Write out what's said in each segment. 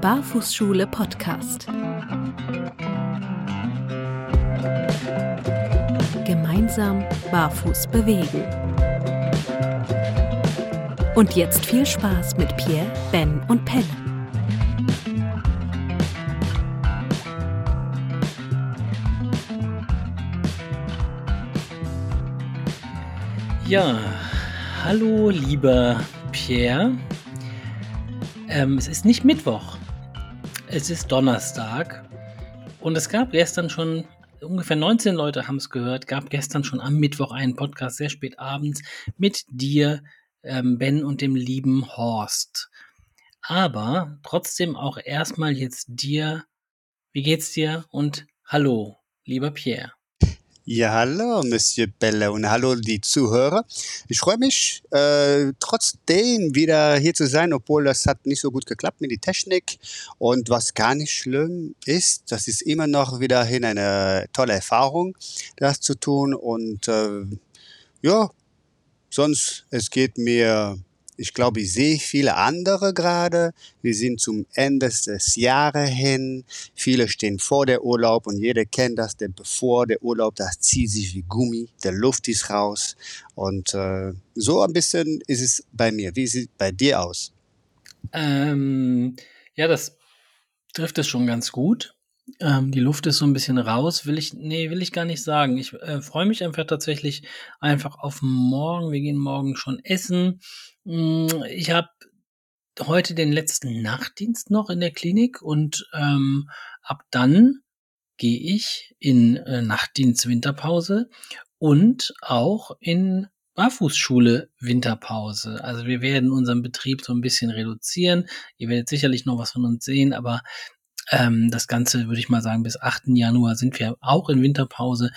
Barfußschule Podcast. Gemeinsam barfuß bewegen. Und jetzt viel Spaß mit Pierre, Ben und Pelle. Ja, hallo lieber Pierre. Ähm, es ist nicht Mittwoch, es ist Donnerstag und es gab gestern schon, ungefähr 19 Leute haben es gehört, gab gestern schon am Mittwoch einen Podcast sehr spät abends mit dir, ähm, Ben und dem lieben Horst. Aber trotzdem auch erstmal jetzt dir, wie geht's dir und hallo, lieber Pierre. Ja, hallo, Monsieur Belle und hallo die Zuhörer. Ich freue mich, äh, trotzdem wieder hier zu sein, obwohl das hat nicht so gut geklappt mit der Technik. Und was gar nicht schlimm ist, das ist immer noch wiederhin eine tolle Erfahrung, das zu tun. Und äh, ja, sonst, es geht mir ich glaube, ich sehe viele andere gerade. Wir sind zum Ende des Jahres hin. Viele stehen vor der Urlaub und jeder kennt das, denn bevor der Urlaub, das zieht sich wie Gummi, der Luft ist raus. Und äh, so ein bisschen ist es bei mir. Wie sieht es bei dir aus? Ähm, ja, das trifft es schon ganz gut. Ähm, die Luft ist so ein bisschen raus, will ich, nee, will ich gar nicht sagen. Ich äh, freue mich einfach tatsächlich einfach auf morgen. Wir gehen morgen schon essen. Hm, ich habe heute den letzten Nachtdienst noch in der Klinik und ähm, ab dann gehe ich in äh, Nachtdienst Winterpause und auch in Barfußschule Winterpause. Also wir werden unseren Betrieb so ein bisschen reduzieren. Ihr werdet sicherlich noch was von uns sehen, aber ähm, das Ganze würde ich mal sagen, bis 8. Januar sind wir auch in Winterpause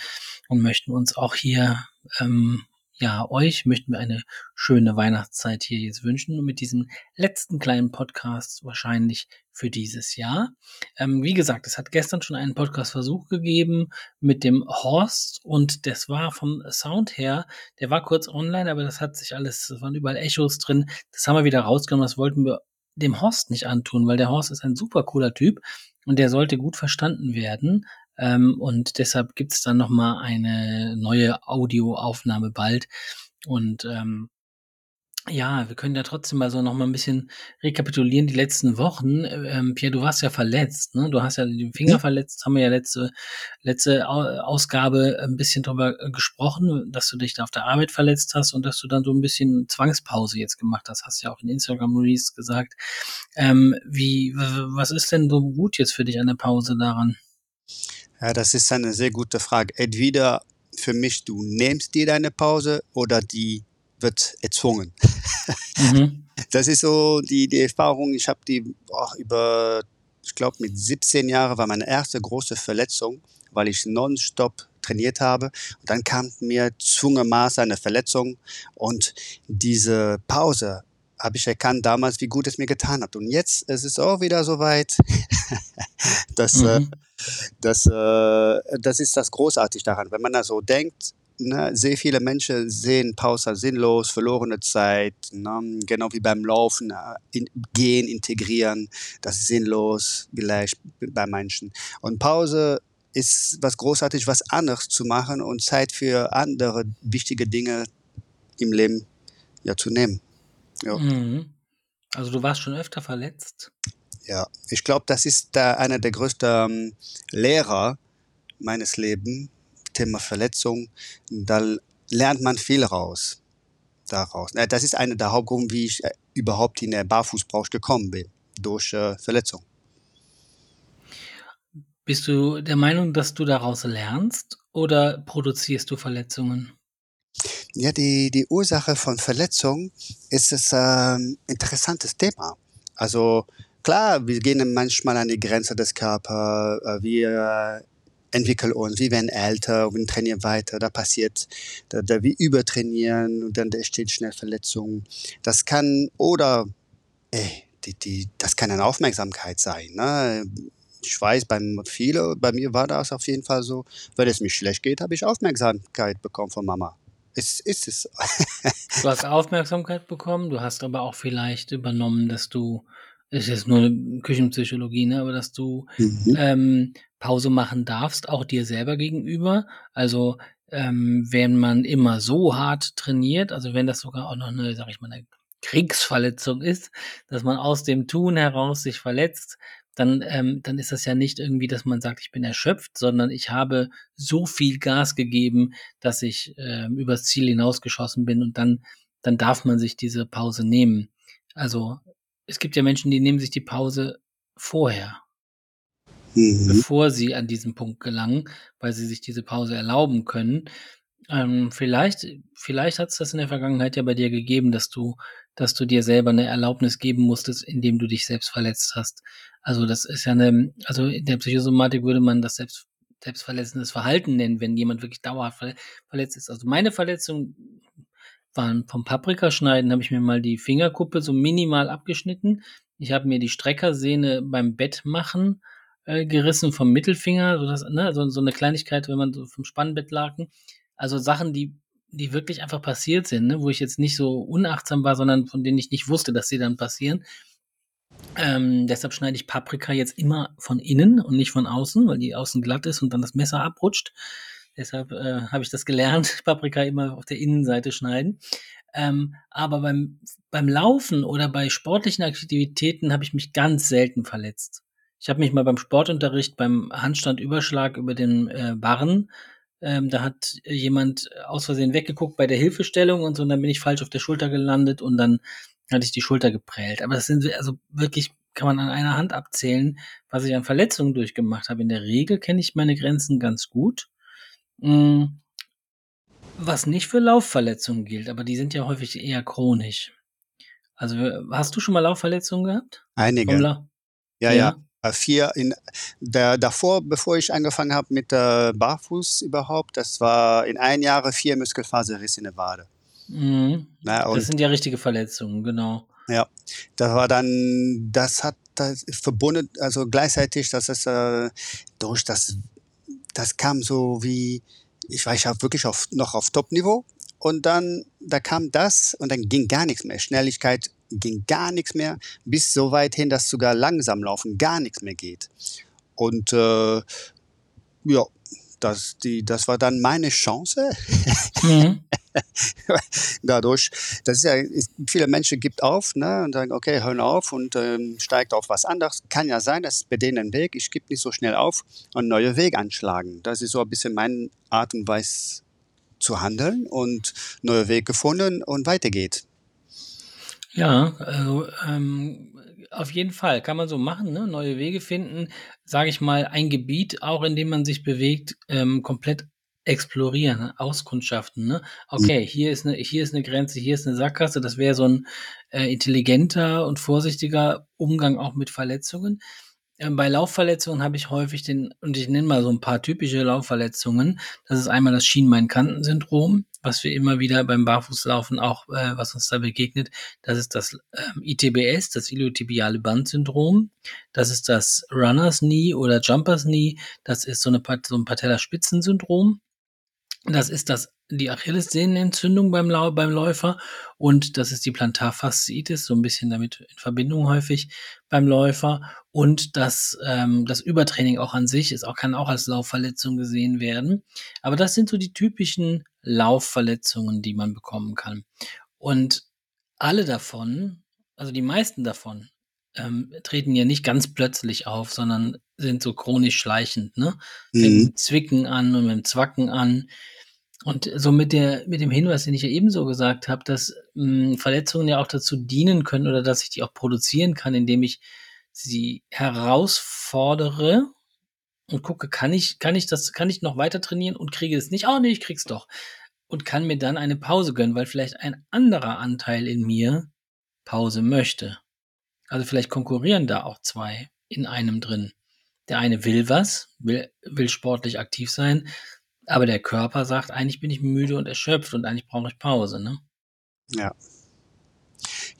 und möchten uns auch hier ähm, ja, euch möchten wir eine schöne Weihnachtszeit hier jetzt wünschen und mit diesem letzten kleinen Podcast wahrscheinlich für dieses Jahr. Ähm, wie gesagt, es hat gestern schon einen Podcast-Versuch gegeben mit dem Horst und das war vom Sound her, der war kurz online, aber das hat sich alles, es waren überall Echos drin. Das haben wir wieder rausgenommen, das wollten wir dem Horst nicht antun, weil der Horst ist ein super cooler Typ und der sollte gut verstanden werden. Ähm, und deshalb gibt es dann nochmal eine neue Audioaufnahme bald. Und ähm, ja, wir können ja trotzdem mal so noch mal ein bisschen rekapitulieren die letzten Wochen. Ähm, Pierre, du warst ja verletzt, ne? Du hast ja den Finger ja. verletzt, haben wir ja letzte letzte Ausgabe ein bisschen drüber äh, gesprochen, dass du dich da auf der Arbeit verletzt hast und dass du dann so ein bisschen Zwangspause jetzt gemacht hast. Hast ja auch in Instagram Release gesagt. Ähm, wie was ist denn so gut jetzt für dich an der Pause daran? Ja, das ist eine sehr gute Frage. Entweder für mich, du nimmst dir deine Pause oder die wird erzwungen. Mhm. Das ist so die, die Erfahrung, ich habe die oh, über, ich glaube mit 17 Jahren war meine erste große Verletzung, weil ich nonstop trainiert habe. Und dann kam mir zwungenermaßen eine Verletzung und diese Pause habe ich erkannt damals, wie gut es mir getan hat. Und jetzt ist es auch wieder so weit, dass, äh, mhm. Das, äh, das ist das großartig daran. Wenn man da so denkt, ne, sehr viele Menschen sehen Pause als sinnlos, verlorene Zeit, ne, genau wie beim Laufen, äh, in, gehen, integrieren, das ist sinnlos vielleicht bei Menschen. Und Pause ist was großartig, was anderes zu machen und Zeit für andere wichtige Dinge im Leben ja zu nehmen. Ja. Mhm. Also du warst schon öfter verletzt? Ja, ich glaube, das ist da einer der größten ähm, Lehrer meines Lebens, Thema Verletzung. Da lernt man viel raus. Daraus. Das ist einer der Hauptgründe, wie ich äh, überhaupt in der Barfußbranche gekommen bin, durch äh, Verletzung. Bist du der Meinung, dass du daraus lernst oder produzierst du Verletzungen? Ja, die, die Ursache von Verletzung ist ein äh, interessantes Thema. Also klar, wir gehen manchmal an die Grenze des Körpers, äh, wir entwickeln uns, wir werden älter, wir trainieren weiter, da passiert, da, da wir übertrainieren und dann entsteht schnell Verletzungen. Das kann, oder, ey, die, die, das kann eine Aufmerksamkeit sein. Ne? Ich weiß, bei viele, bei mir war das auf jeden Fall so, wenn es mir schlecht geht, habe ich Aufmerksamkeit bekommen von Mama. es ist es. du hast Aufmerksamkeit bekommen, du hast aber auch vielleicht übernommen, dass du, ist jetzt nur Küchenpsychologie, ne, aber dass du mhm. ähm, Pause machen darfst, auch dir selber gegenüber. Also ähm, wenn man immer so hart trainiert, also wenn das sogar auch noch eine, sag ich mal, eine Kriegsverletzung ist, dass man aus dem Tun heraus sich verletzt, dann, ähm, dann ist das ja nicht irgendwie, dass man sagt, ich bin erschöpft, sondern ich habe so viel Gas gegeben, dass ich ähm, übers Ziel hinausgeschossen bin und dann, dann darf man sich diese Pause nehmen. Also es gibt ja Menschen, die nehmen sich die Pause vorher, mhm. bevor sie an diesen Punkt gelangen, weil sie sich diese Pause erlauben können. Ähm, vielleicht, vielleicht hat es das in der Vergangenheit ja bei dir gegeben, dass du, dass du dir selber eine Erlaubnis geben musstest, indem du dich selbst verletzt hast. Also das ist ja eine, also in der Psychosomatik würde man das selbst, selbstverletzendes Verhalten nennen, wenn jemand wirklich dauerhaft verletzt ist. Also meine Verletzung waren vom Paprikaschneiden, habe ich mir mal die Fingerkuppe so minimal abgeschnitten. Ich habe mir die Streckersehne beim Bett machen äh, gerissen vom Mittelfinger, so, das, ne, so, so eine Kleinigkeit, wenn man so vom Spannbett lagen. Also Sachen, die, die wirklich einfach passiert sind, ne? wo ich jetzt nicht so unachtsam war, sondern von denen ich nicht wusste, dass sie dann passieren. Ähm, deshalb schneide ich Paprika jetzt immer von innen und nicht von außen, weil die außen glatt ist und dann das Messer abrutscht. Deshalb äh, habe ich das gelernt, Paprika immer auf der Innenseite schneiden. Ähm, aber beim, beim Laufen oder bei sportlichen Aktivitäten habe ich mich ganz selten verletzt. Ich habe mich mal beim Sportunterricht beim Handstandüberschlag über den äh, Barren ähm, da hat jemand aus Versehen weggeguckt bei der Hilfestellung und so, und dann bin ich falsch auf der Schulter gelandet und dann hatte ich die Schulter geprellt. Aber das sind also wirklich, kann man an einer Hand abzählen, was ich an Verletzungen durchgemacht habe. In der Regel kenne ich meine Grenzen ganz gut. Mhm. Was nicht für Laufverletzungen gilt, aber die sind ja häufig eher chronisch. Also hast du schon mal Laufverletzungen gehabt? Einige. Ja, ja, ja, äh, vier in der, davor, bevor ich angefangen habe mit äh, Barfuß überhaupt, das war in ein Jahr vier Muskelfaserrisse in der Wade. Mhm. Na, das sind ja richtige Verletzungen, genau. Ja, das war dann, das hat das verbunden, also gleichzeitig, dass es äh, durch das, das kam so wie, ich war ich wirklich auf, noch auf Top-Niveau und dann, da kam das und dann ging gar nichts mehr. Schnelligkeit ging gar nichts mehr, bis so weit hin, dass sogar langsam laufen gar nichts mehr geht. Und äh, ja, das, die, das war dann meine Chance. Mhm. Dadurch, das ist ja, viele Menschen gibt auf ne, und sagen, okay, hören auf und ähm, steigt auf was anderes. Kann ja sein, dass bei denen ein Weg, ich gebe nicht so schnell auf und neuen Weg anschlagen. Das ist so ein bisschen meine Art und Weise zu handeln und neuer Weg gefunden und weitergeht. Ja, also ähm, auf jeden Fall kann man so machen, ne? neue Wege finden, sage ich mal, ein Gebiet, auch in dem man sich bewegt, ähm, komplett explorieren, ne? auskundschaften. Ne? Okay, mhm. hier ist eine, hier ist eine Grenze, hier ist eine Sackgasse. Das wäre so ein äh, intelligenter und vorsichtiger Umgang auch mit Verletzungen. Ähm, bei Laufverletzungen habe ich häufig den, und ich nenne mal so ein paar typische Laufverletzungen. Das ist einmal das Schienbein-Kanten-Syndrom, was wir immer wieder beim Barfußlaufen auch, äh, was uns da begegnet. Das ist das ähm, ITBS, das iliotibiale Bandsyndrom. Das ist das Runners Knee oder Jumpers Knee. Das ist so, eine, so ein Patellaspitzensyndrom. Das ist das die Achillessehnenentzündung beim, beim Läufer und das ist die Plantarfasziitis, so ein bisschen damit in Verbindung häufig beim Läufer und das, ähm, das Übertraining auch an sich ist auch, kann auch als Laufverletzung gesehen werden. Aber das sind so die typischen Laufverletzungen, die man bekommen kann. Und alle davon, also die meisten davon, ähm, treten ja nicht ganz plötzlich auf, sondern sind so chronisch schleichend, ne? Mhm. mit Zwicken an und mit dem Zwacken an. Und so mit, der, mit dem Hinweis, den ich ja ebenso gesagt habe, dass mh, hm, Verletzungen ja auch dazu dienen können oder dass ich die auch produzieren kann, indem ich sie herausfordere und gucke, kann ich, kann ich das, kann ich noch weiter trainieren und kriege es nicht? Oh nee, ich krieg's doch. Und kann mir dann eine Pause gönnen, weil vielleicht ein anderer Anteil in mir Pause möchte. Also vielleicht konkurrieren da auch zwei in einem drin. Der eine will was, will, will sportlich aktiv sein, aber der Körper sagt, eigentlich bin ich müde und erschöpft und eigentlich brauche ich Pause, ne? Ja.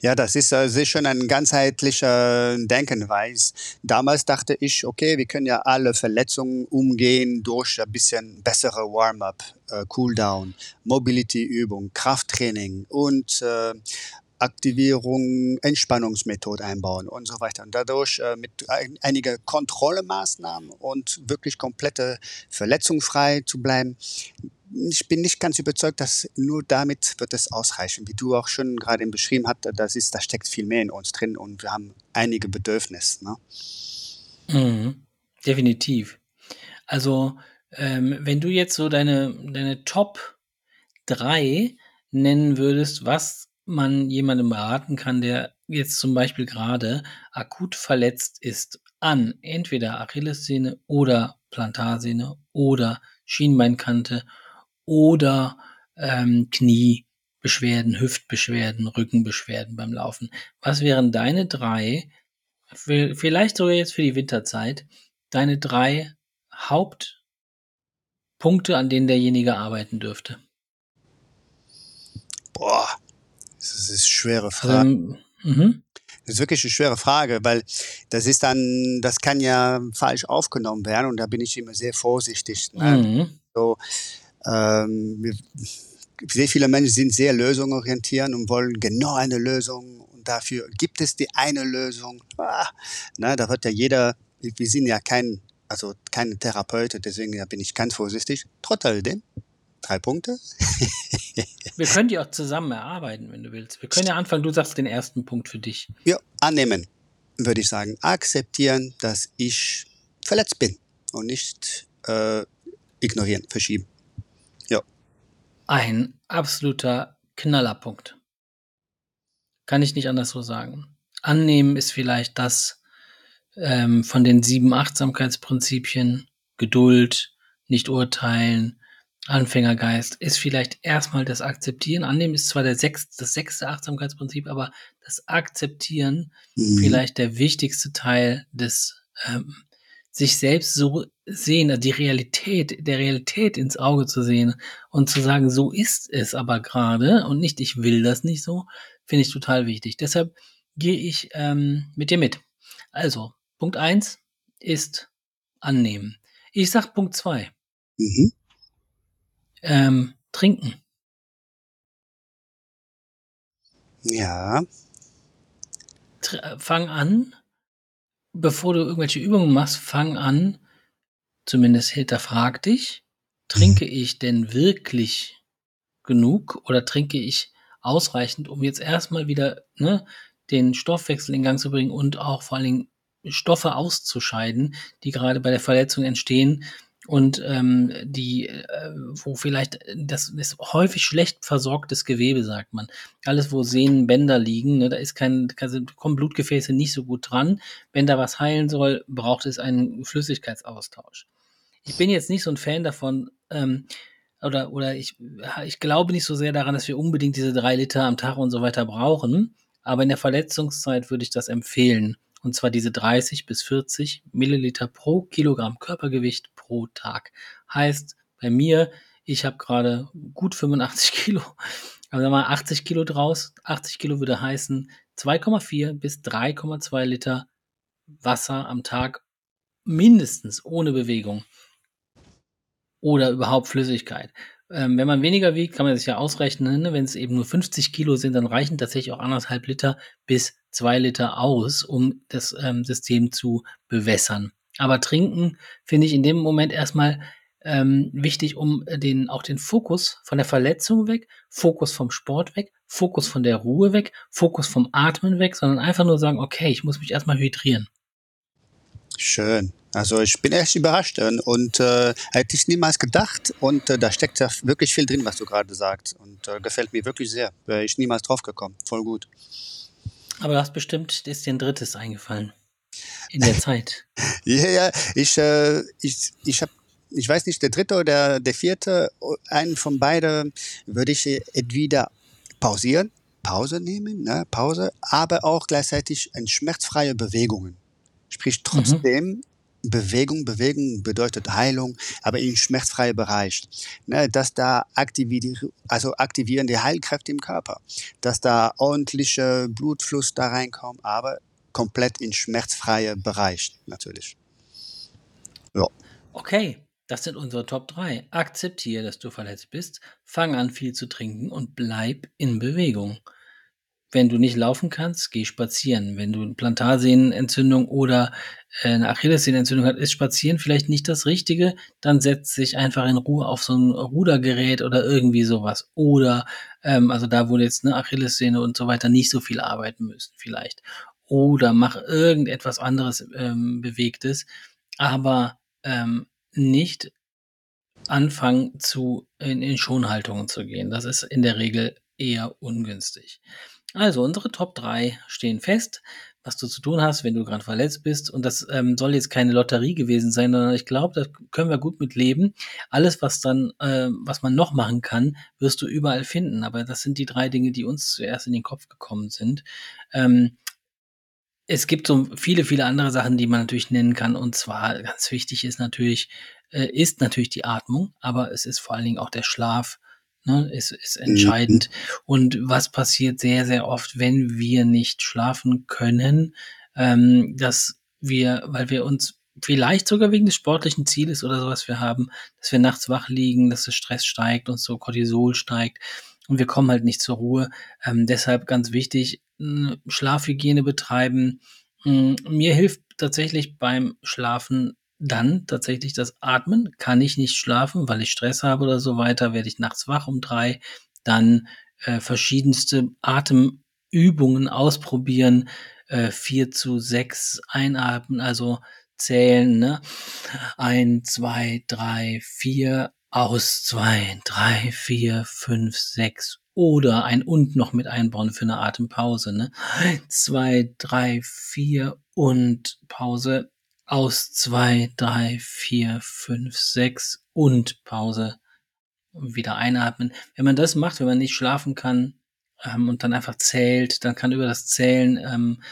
Ja, das ist äh, sicher ein ganzheitlicher Denkenweise. Damals dachte ich, okay, wir können ja alle Verletzungen umgehen durch ein bisschen bessere Warm-up, äh, Cooldown, Mobility-Übung, Krafttraining und äh, Aktivierung, Entspannungsmethode einbauen und so weiter. Und dadurch äh, mit ein, einige Kontrollemaßnahmen und wirklich komplette verletzungsfrei zu bleiben. Ich bin nicht ganz überzeugt, dass nur damit wird es ausreichen. Wie du auch schon gerade beschrieben hast, das ist, da steckt viel mehr in uns drin und wir haben einige Bedürfnisse. Ne? Mhm, definitiv. Also ähm, wenn du jetzt so deine, deine Top 3 nennen würdest, was man jemandem raten kann, der jetzt zum Beispiel gerade akut verletzt ist an entweder Achillessehne oder Plantarsehne oder Schienbeinkante oder ähm, Kniebeschwerden, Hüftbeschwerden, Rückenbeschwerden beim Laufen. Was wären deine drei, vielleicht sogar jetzt für die Winterzeit, deine drei Hauptpunkte, an denen derjenige arbeiten dürfte? Boah, das ist eine schwere Frage. Ähm, mhm. Das ist wirklich eine schwere Frage, weil das ist dann, das kann ja falsch aufgenommen werden und da bin ich immer sehr vorsichtig. Ne? Mhm. So, ähm, sehr viele Menschen sind sehr lösungsorientiert und wollen genau eine Lösung und dafür gibt es die eine Lösung. Ah, ne, da wird ja jeder, wir sind ja kein, also keine Therapeut, deswegen bin ich ganz vorsichtig. Trotzdem drei Punkte. Wir können die auch zusammen erarbeiten, wenn du willst. Wir können ja anfangen, du sagst den ersten Punkt für dich. Ja, annehmen, würde ich sagen. Akzeptieren, dass ich verletzt bin und nicht äh, ignorieren, verschieben. Ja. Ein absoluter Knallerpunkt. Kann ich nicht anders so sagen. Annehmen ist vielleicht das ähm, von den sieben Achtsamkeitsprinzipien, Geduld, nicht urteilen, Anfängergeist ist vielleicht erstmal das Akzeptieren. Annehmen ist zwar der sechste, das sechste Achtsamkeitsprinzip, aber das Akzeptieren mhm. vielleicht der wichtigste Teil des ähm, sich selbst so sehen, also die Realität, der Realität ins Auge zu sehen und zu sagen, so ist es aber gerade und nicht, ich will das nicht so, finde ich total wichtig. Deshalb gehe ich ähm, mit dir mit. Also, Punkt eins ist annehmen. Ich sag Punkt zwei. Mhm ähm, trinken. Ja. Äh, fang an, bevor du irgendwelche Übungen machst, fang an, zumindest hinterfrag dich, trinke mhm. ich denn wirklich genug oder trinke ich ausreichend, um jetzt erstmal wieder ne, den Stoffwechsel in Gang zu bringen und auch vor allen Dingen Stoffe auszuscheiden, die gerade bei der Verletzung entstehen, und ähm, die, äh, wo vielleicht, das ist häufig schlecht versorgtes Gewebe, sagt man. Alles, wo Sehnen, Bänder liegen, ne, da ist kein, kommen Blutgefäße nicht so gut dran. Wenn da was heilen soll, braucht es einen Flüssigkeitsaustausch. Ich bin jetzt nicht so ein Fan davon, ähm, oder, oder ich, ich glaube nicht so sehr daran, dass wir unbedingt diese drei Liter am Tag und so weiter brauchen. Aber in der Verletzungszeit würde ich das empfehlen. Und zwar diese 30 bis 40 Milliliter pro Kilogramm Körpergewicht pro Tag. Heißt bei mir, ich habe gerade gut 85 Kilo, also mal 80 Kilo draus. 80 Kilo würde heißen 2,4 bis 3,2 Liter Wasser am Tag mindestens ohne Bewegung oder überhaupt Flüssigkeit. Ähm, wenn man weniger wiegt, kann man sich ja ausrechnen, ne? wenn es eben nur 50 Kilo sind, dann reichen tatsächlich auch anderthalb Liter bis zwei Liter aus, um das ähm, System zu bewässern. Aber trinken finde ich in dem Moment erstmal ähm, wichtig, um den, auch den Fokus von der Verletzung weg, Fokus vom Sport weg, Fokus von der Ruhe weg, Fokus vom Atmen weg, sondern einfach nur sagen, okay, ich muss mich erstmal hydrieren. Schön. Also ich bin echt überrascht und äh, hätte ich niemals gedacht und äh, da steckt ja wirklich viel drin, was du gerade sagst und äh, gefällt mir wirklich sehr. Wäre ich niemals drauf gekommen. Voll gut. Aber du hast bestimmt, ist dir ein drittes eingefallen in der Zeit. ja, ja, ich, äh, ich, ich habe, ich weiß nicht, der dritte oder der vierte, einen von beiden würde ich entweder pausieren, Pause nehmen, ne, Pause, aber auch gleichzeitig ein schmerzfreie Bewegungen. Sprich, trotzdem mhm. Bewegung, Bewegung bedeutet Heilung, aber in schmerzfreiem Bereich. Ne, dass da aktivieren, also aktivieren die Heilkräfte im Körper, dass da ordentliche Blutfluss da reinkommt, aber komplett in schmerzfreiem Bereich natürlich. Ja. Okay, das sind unsere Top 3. Akzeptiere, dass du verletzt bist, fang an viel zu trinken und bleib in Bewegung. Wenn du nicht laufen kannst, geh spazieren. Wenn du eine Plantarsehnenentzündung oder äh, eine Achillessehnenentzündung hast, ist Spazieren vielleicht nicht das Richtige. Dann setz dich einfach in Ruhe auf so ein Rudergerät oder irgendwie sowas. Oder, ähm, also da, wo jetzt eine Achillessehne und so weiter nicht so viel arbeiten müssen, vielleicht. Oder mach irgendetwas anderes ähm, Bewegtes, aber ähm, nicht anfangen zu in, in Schonhaltungen zu gehen. Das ist in der Regel eher ungünstig. Also unsere Top 3 stehen fest, was du zu tun hast, wenn du gerade verletzt bist. Und das ähm, soll jetzt keine Lotterie gewesen sein, sondern ich glaube, da können wir gut mit leben. Alles, was dann, äh, was man noch machen kann, wirst du überall finden. Aber das sind die drei Dinge, die uns zuerst in den Kopf gekommen sind. Ähm, es gibt so viele, viele andere Sachen, die man natürlich nennen kann. Und zwar ganz wichtig ist natürlich, äh, ist natürlich die Atmung, aber es ist vor allen Dingen auch der Schlaf ne, ist, ist mhm. entscheidend. Und was passiert sehr, sehr oft, wenn wir nicht schlafen können, ähm, dass wir, weil wir uns vielleicht sogar wegen des sportlichen Zieles oder sowas wir haben, dass wir nachts wach liegen, dass der Stress steigt und so Cortisol steigt und wir kommen halt nicht zur Ruhe. Ähm, deshalb ganz wichtig, Schlafhygiene betreiben. Mir hilft tatsächlich beim Schlafen dann tatsächlich das Atmen. Kann ich nicht schlafen, weil ich Stress habe oder so weiter, werde ich nachts wach um drei. Dann äh, verschiedenste Atemübungen ausprobieren. Äh, vier zu sechs einatmen, also zählen. Ne? Ein, zwei, drei, vier. Aus zwei, drei, vier, fünf, sechs oder ein und noch mit einbauen für eine Atempause. Ne? Zwei, drei, vier und Pause aus zwei, drei, vier, fünf, sechs und Pause wieder einatmen. Wenn man das macht, wenn man nicht schlafen kann ähm, und dann einfach zählt, dann kann über das Zählen ähm,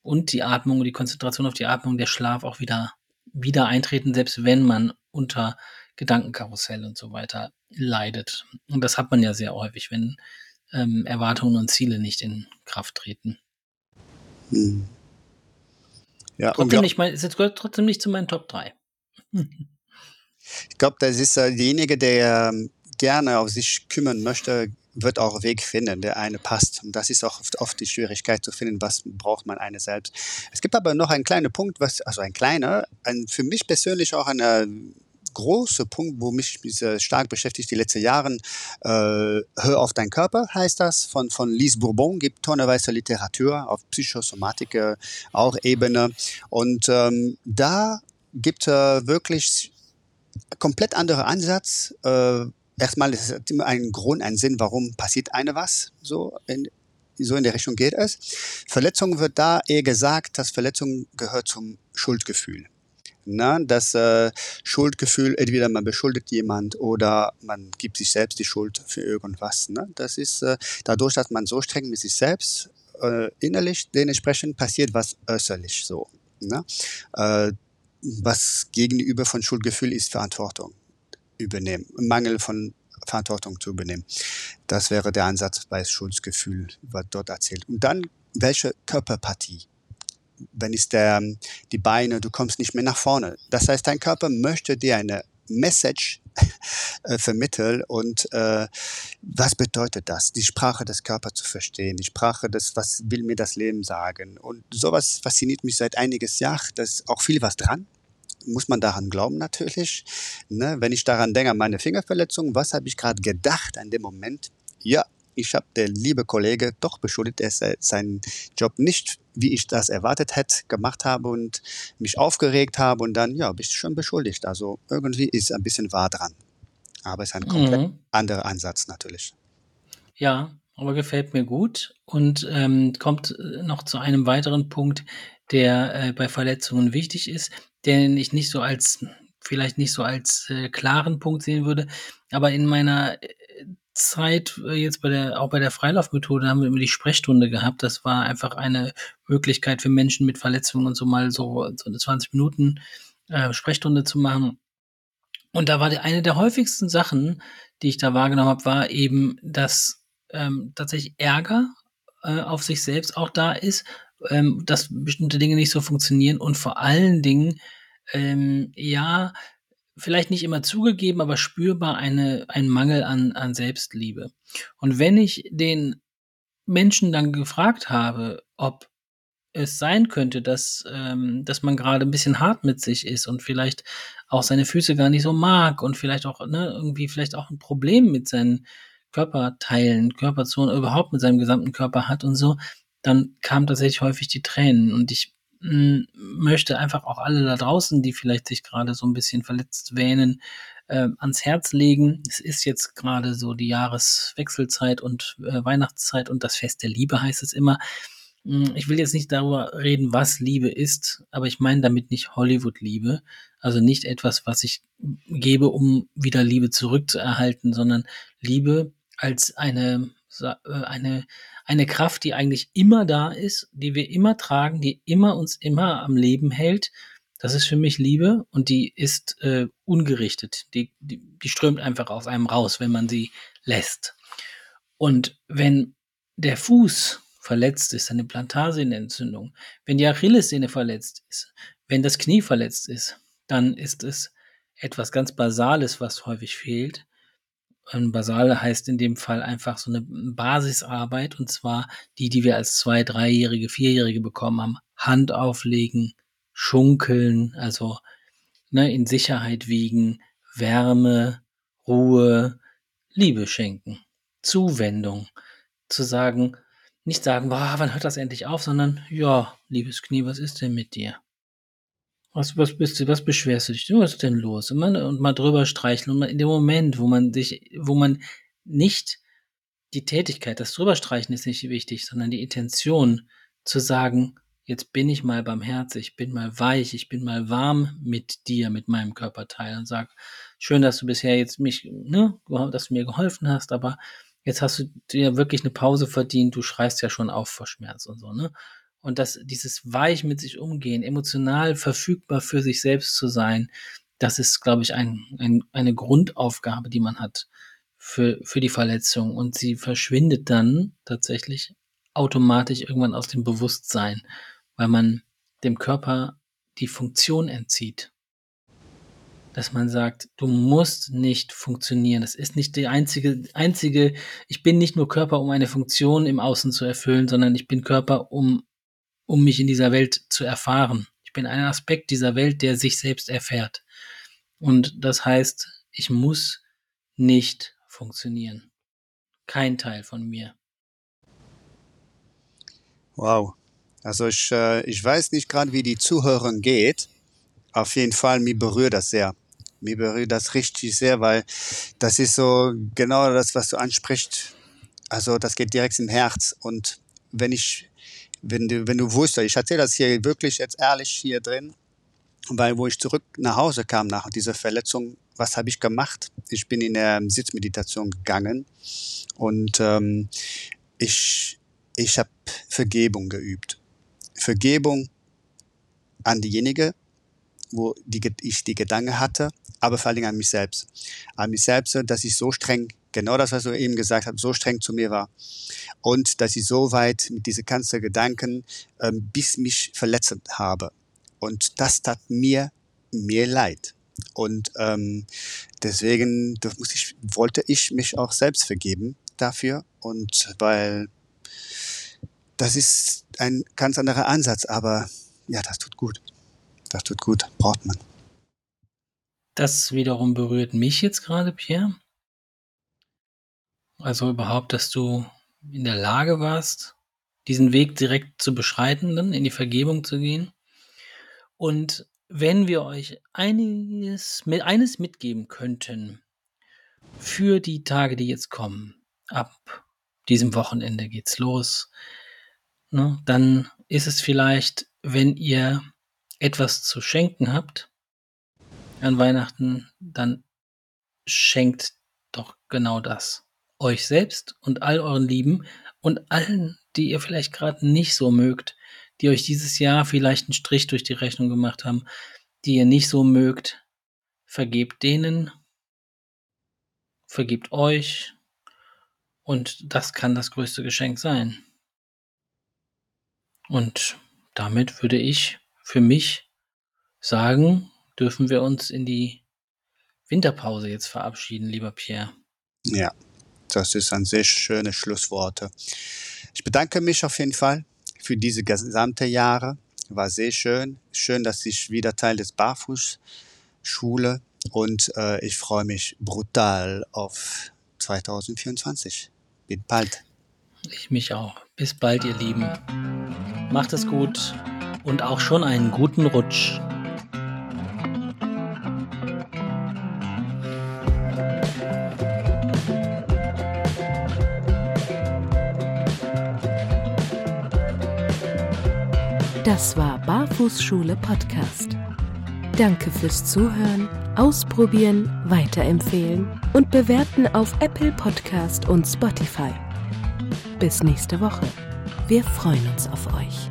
und die Atmung und die Konzentration auf die Atmung der Schlaf auch wieder wieder eintreten, selbst wenn man unter Gedankenkarussell und so weiter leidet. Und das hat man ja sehr häufig, wenn ähm, Erwartungen und Ziele nicht in Kraft treten. Hm. Ja, trotzdem, nicht mein, es gehört trotzdem nicht zu meinen Top 3. ich glaube, das ist äh, derjenige, der ähm, gerne auf sich kümmern möchte, wird auch einen Weg finden, der eine passt. Und das ist auch oft, oft die Schwierigkeit zu finden, was braucht man eine selbst. Es gibt aber noch einen kleinen Punkt, was, also ein kleiner, ein, für mich persönlich auch eine große Punkt, wo mich stark beschäftigt die letzten Jahre. Äh, Hör auf deinen Körper heißt das, von, von Lise Bourbon, gibt tonneweise Literatur auf Psychosomatik auch Ebene. Und ähm, da gibt es äh, wirklich komplett andere Ansatz. Äh, erstmal ist es immer ein Grund, ein Sinn, warum passiert eine was, so in, so in der Richtung geht es. Verletzung wird da eher gesagt, dass Verletzung gehört zum Schuldgefühl. Na, das äh, Schuldgefühl, entweder man beschuldigt jemand oder man gibt sich selbst die Schuld für irgendwas. Ne? Das ist äh, dadurch, dass man so streng mit sich selbst äh, innerlich dementsprechend passiert was äußerlich so. Ne? Äh, was gegenüber von Schuldgefühl ist Verantwortung übernehmen, Mangel von Verantwortung zu übernehmen. Das wäre der Ansatz bei Schuldgefühl, was dort erzählt. Und dann welche Körperpartie wenn es der, die Beine, du kommst nicht mehr nach vorne. Das heißt, dein Körper möchte dir eine Message äh, vermitteln und äh, was bedeutet das? Die Sprache des Körpers zu verstehen, die Sprache des, was will mir das Leben sagen? Und sowas fasziniert mich seit einiges Jahr. Da ist auch viel was dran. Muss man daran glauben natürlich. Ne? Wenn ich daran denke, meine Fingerverletzung, was habe ich gerade gedacht an dem Moment? Ja, ich habe der liebe Kollege doch beschuldigt, dass er seinen Job nicht, wie ich das erwartet hätte, gemacht habe und mich aufgeregt habe und dann, ja, bist du schon beschuldigt. Also irgendwie ist ein bisschen wahr dran. Aber es ist ein komplett mhm. anderer Ansatz natürlich. Ja, aber gefällt mir gut und ähm, kommt äh, noch zu einem weiteren Punkt, der äh, bei Verletzungen wichtig ist, den ich nicht so als vielleicht nicht so als äh, klaren Punkt sehen würde, aber in meiner äh, Zeit äh, jetzt bei der, auch bei der Freilaufmethode haben wir immer die Sprechstunde gehabt. Das war einfach eine Möglichkeit für Menschen mit Verletzungen und so mal so, so 20 Minuten äh, Sprechstunde zu machen. Und da war die, eine der häufigsten Sachen, die ich da wahrgenommen habe, war eben, dass ähm, tatsächlich Ärger äh, auf sich selbst auch da ist, ähm, dass bestimmte Dinge nicht so funktionieren und vor allen Dingen, ähm, ja, vielleicht nicht immer zugegeben, aber spürbar eine, ein Mangel an, an Selbstliebe. Und wenn ich den Menschen dann gefragt habe, ob es sein könnte, dass, ähm, dass man gerade ein bisschen hart mit sich ist und vielleicht auch seine Füße gar nicht so mag und vielleicht auch, ne, irgendwie vielleicht auch ein Problem mit seinen Körperteilen, Körperzonen, überhaupt mit seinem gesamten Körper hat und so, dann kam tatsächlich häufig die Tränen. Und ich möchte einfach auch alle da draußen, die vielleicht sich gerade so ein bisschen verletzt wähnen, äh, ans Herz legen. Es ist jetzt gerade so die Jahreswechselzeit und äh, Weihnachtszeit und das Fest der Liebe heißt es immer. Hm, ich will jetzt nicht darüber reden, was Liebe ist, aber ich meine damit nicht Hollywood-Liebe, also nicht etwas, was ich gebe, um wieder Liebe zurückzuerhalten, sondern Liebe als eine, äh, eine, eine Kraft, die eigentlich immer da ist, die wir immer tragen, die immer uns immer am Leben hält. Das ist für mich Liebe und die ist äh, ungerichtet. Die, die, die strömt einfach aus einem raus, wenn man sie lässt. Und wenn der Fuß verletzt ist, eine Plantarsehnenentzündung, wenn die Achillessehne verletzt ist, wenn das Knie verletzt ist, dann ist es etwas ganz Basales, was häufig fehlt. Und basal heißt in dem Fall einfach so eine Basisarbeit, und zwar die, die wir als zwei, dreijährige, vierjährige bekommen haben. Hand auflegen, schunkeln, also ne, in Sicherheit wiegen, Wärme, Ruhe, Liebe schenken, Zuwendung, zu sagen, nicht sagen, boah, wann hört das endlich auf, sondern ja, liebes Knie, was ist denn mit dir? Was, was bist du, was beschwerst du dich? Was ist denn los? Und, man, und mal drüber streicheln. Und in dem Moment, wo man sich, wo man nicht die Tätigkeit, das drüberstreichen ist nicht wichtig, sondern die Intention zu sagen, jetzt bin ich mal barmherzig, ich bin mal weich, ich bin mal warm mit dir, mit meinem Körperteil und sag, schön, dass du bisher jetzt mich, ne, dass du mir geholfen hast, aber jetzt hast du dir wirklich eine Pause verdient, du schreist ja schon auf vor Schmerz und so, ne? Und das, dieses weich mit sich umgehen, emotional verfügbar für sich selbst zu sein, das ist, glaube ich, ein, ein, eine Grundaufgabe, die man hat für, für die Verletzung. Und sie verschwindet dann tatsächlich automatisch irgendwann aus dem Bewusstsein, weil man dem Körper die Funktion entzieht. Dass man sagt, du musst nicht funktionieren. Das ist nicht die einzige, einzige, ich bin nicht nur Körper, um eine Funktion im Außen zu erfüllen, sondern ich bin Körper, um um mich in dieser Welt zu erfahren. Ich bin ein Aspekt dieser Welt, der sich selbst erfährt. Und das heißt, ich muss nicht funktionieren. Kein Teil von mir. Wow. Also ich, äh, ich weiß nicht gerade, wie die Zuhörerin geht. Auf jeden Fall, mir berührt das sehr. Mir berührt das richtig sehr, weil das ist so genau das, was du ansprichst. Also das geht direkt im Herz. Und wenn ich wenn du, wenn du wusstest, ich erzähle das hier wirklich jetzt ehrlich hier drin, weil wo ich zurück nach Hause kam nach dieser Verletzung, was habe ich gemacht? Ich bin in der Sitzmeditation gegangen und ähm, ich, ich habe Vergebung geübt. Vergebung an diejenige, wo die, ich die Gedanken hatte, aber vor allem an mich selbst. An mich selbst, dass ich so streng genau das, was du eben gesagt hast, so streng zu mir war. Und dass ich so weit mit diesen ganzen Gedanken ähm, bis mich verletzt habe. Und das tat mir, mir leid. Und ähm, deswegen muss ich, wollte ich mich auch selbst vergeben dafür. Und weil das ist ein ganz anderer Ansatz, aber ja, das tut gut. Das tut gut, braucht man. Das wiederum berührt mich jetzt gerade, Pierre. Also überhaupt, dass du in der Lage warst, diesen Weg direkt zu beschreiten, dann in die Vergebung zu gehen. Und wenn wir euch einiges, eines mitgeben könnten für die Tage, die jetzt kommen, ab diesem Wochenende geht's los, ne, dann ist es vielleicht, wenn ihr etwas zu schenken habt an Weihnachten, dann schenkt doch genau das euch selbst und all euren Lieben und allen, die ihr vielleicht gerade nicht so mögt, die euch dieses Jahr vielleicht einen Strich durch die Rechnung gemacht haben, die ihr nicht so mögt, vergebt denen, vergebt euch und das kann das größte Geschenk sein. Und damit würde ich für mich sagen, dürfen wir uns in die Winterpause jetzt verabschieden, lieber Pierre. Ja, das ist ein sehr schönes Schlusswort. Ich bedanke mich auf jeden Fall für diese gesamte Jahre. War sehr schön. Schön, dass ich wieder Teil des Barfußschule und äh, ich freue mich brutal auf 2024. Bis bald. Ich mich auch. Bis bald, ihr Lieben. Macht es gut und auch schon einen guten Rutsch. Das war Barfußschule Podcast. Danke fürs Zuhören, Ausprobieren, Weiterempfehlen und Bewerten auf Apple Podcast und Spotify. Bis nächste Woche. Wir freuen uns auf euch.